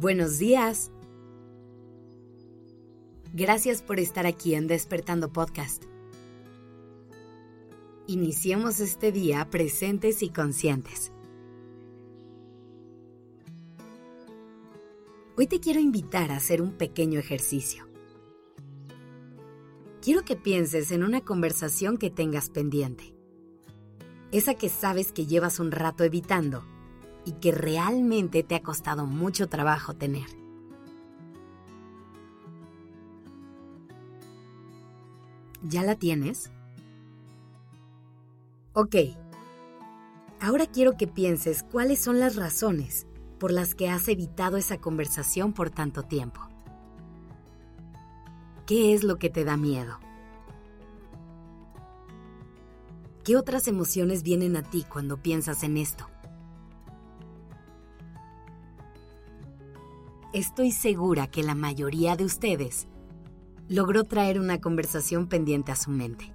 Buenos días. Gracias por estar aquí en Despertando Podcast. Iniciemos este día presentes y conscientes. Hoy te quiero invitar a hacer un pequeño ejercicio. Quiero que pienses en una conversación que tengas pendiente. Esa que sabes que llevas un rato evitando y que realmente te ha costado mucho trabajo tener. ¿Ya la tienes? Ok. Ahora quiero que pienses cuáles son las razones por las que has evitado esa conversación por tanto tiempo. ¿Qué es lo que te da miedo? ¿Qué otras emociones vienen a ti cuando piensas en esto? Estoy segura que la mayoría de ustedes logró traer una conversación pendiente a su mente.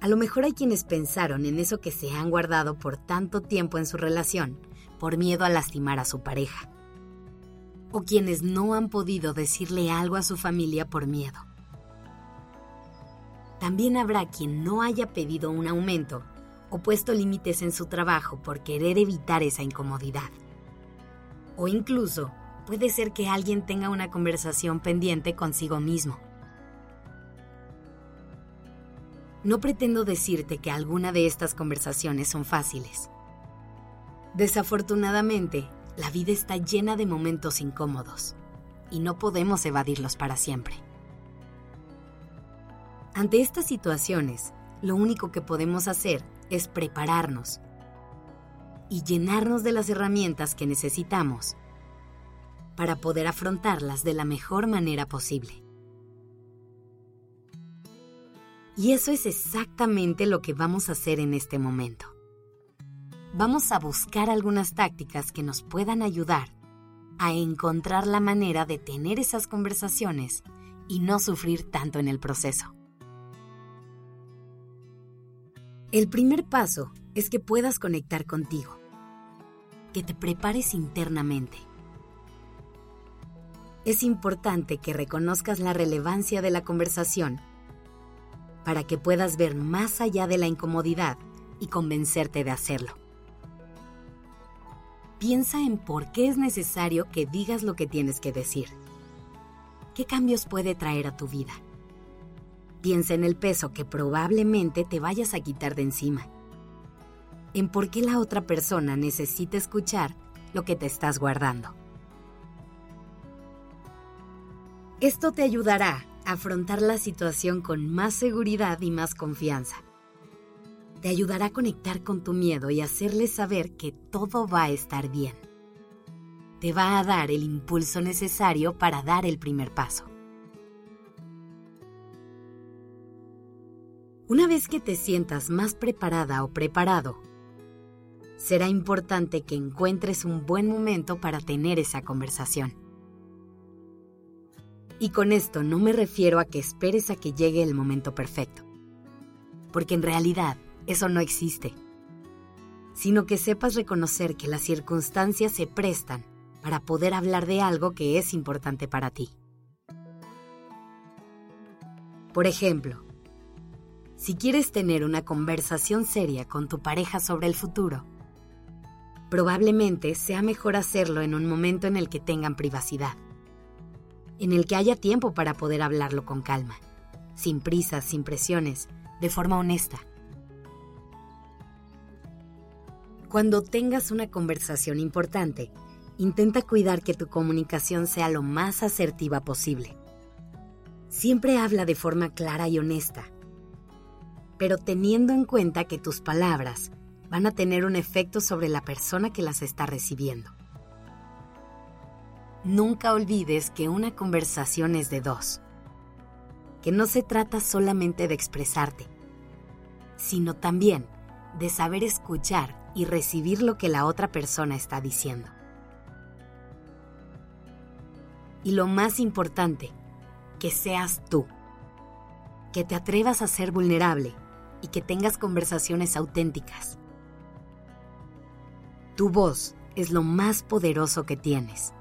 A lo mejor hay quienes pensaron en eso que se han guardado por tanto tiempo en su relación por miedo a lastimar a su pareja. O quienes no han podido decirle algo a su familia por miedo. También habrá quien no haya pedido un aumento o puesto límites en su trabajo por querer evitar esa incomodidad. O incluso puede ser que alguien tenga una conversación pendiente consigo mismo. No pretendo decirte que alguna de estas conversaciones son fáciles. Desafortunadamente, la vida está llena de momentos incómodos y no podemos evadirlos para siempre. Ante estas situaciones, lo único que podemos hacer es prepararnos y llenarnos de las herramientas que necesitamos para poder afrontarlas de la mejor manera posible. Y eso es exactamente lo que vamos a hacer en este momento. Vamos a buscar algunas tácticas que nos puedan ayudar a encontrar la manera de tener esas conversaciones y no sufrir tanto en el proceso. El primer paso es que puedas conectar contigo, que te prepares internamente. Es importante que reconozcas la relevancia de la conversación para que puedas ver más allá de la incomodidad y convencerte de hacerlo. Piensa en por qué es necesario que digas lo que tienes que decir. ¿Qué cambios puede traer a tu vida? Piensa en el peso que probablemente te vayas a quitar de encima. En por qué la otra persona necesita escuchar lo que te estás guardando. Esto te ayudará a afrontar la situación con más seguridad y más confianza. Te ayudará a conectar con tu miedo y hacerle saber que todo va a estar bien. Te va a dar el impulso necesario para dar el primer paso. Una vez que te sientas más preparada o preparado, será importante que encuentres un buen momento para tener esa conversación. Y con esto no me refiero a que esperes a que llegue el momento perfecto, porque en realidad eso no existe, sino que sepas reconocer que las circunstancias se prestan para poder hablar de algo que es importante para ti. Por ejemplo, si quieres tener una conversación seria con tu pareja sobre el futuro, probablemente sea mejor hacerlo en un momento en el que tengan privacidad, en el que haya tiempo para poder hablarlo con calma, sin prisas, sin presiones, de forma honesta. Cuando tengas una conversación importante, intenta cuidar que tu comunicación sea lo más asertiva posible. Siempre habla de forma clara y honesta pero teniendo en cuenta que tus palabras van a tener un efecto sobre la persona que las está recibiendo. Nunca olvides que una conversación es de dos, que no se trata solamente de expresarte, sino también de saber escuchar y recibir lo que la otra persona está diciendo. Y lo más importante, que seas tú, que te atrevas a ser vulnerable y que tengas conversaciones auténticas. Tu voz es lo más poderoso que tienes.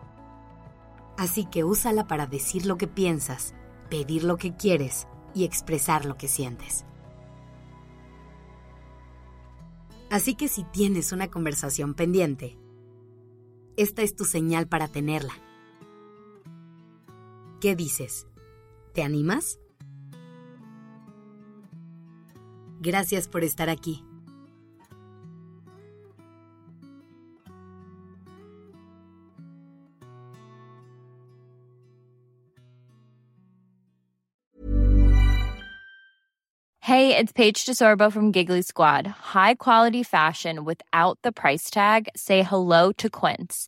Así que úsala para decir lo que piensas, pedir lo que quieres y expresar lo que sientes. Así que si tienes una conversación pendiente, esta es tu señal para tenerla. ¿Qué dices? ¿Te animas? Gracias por estar aquí. Hey, it's Paige DeSorbo from Giggly Squad. High quality fashion without the price tag. Say hello to Quince.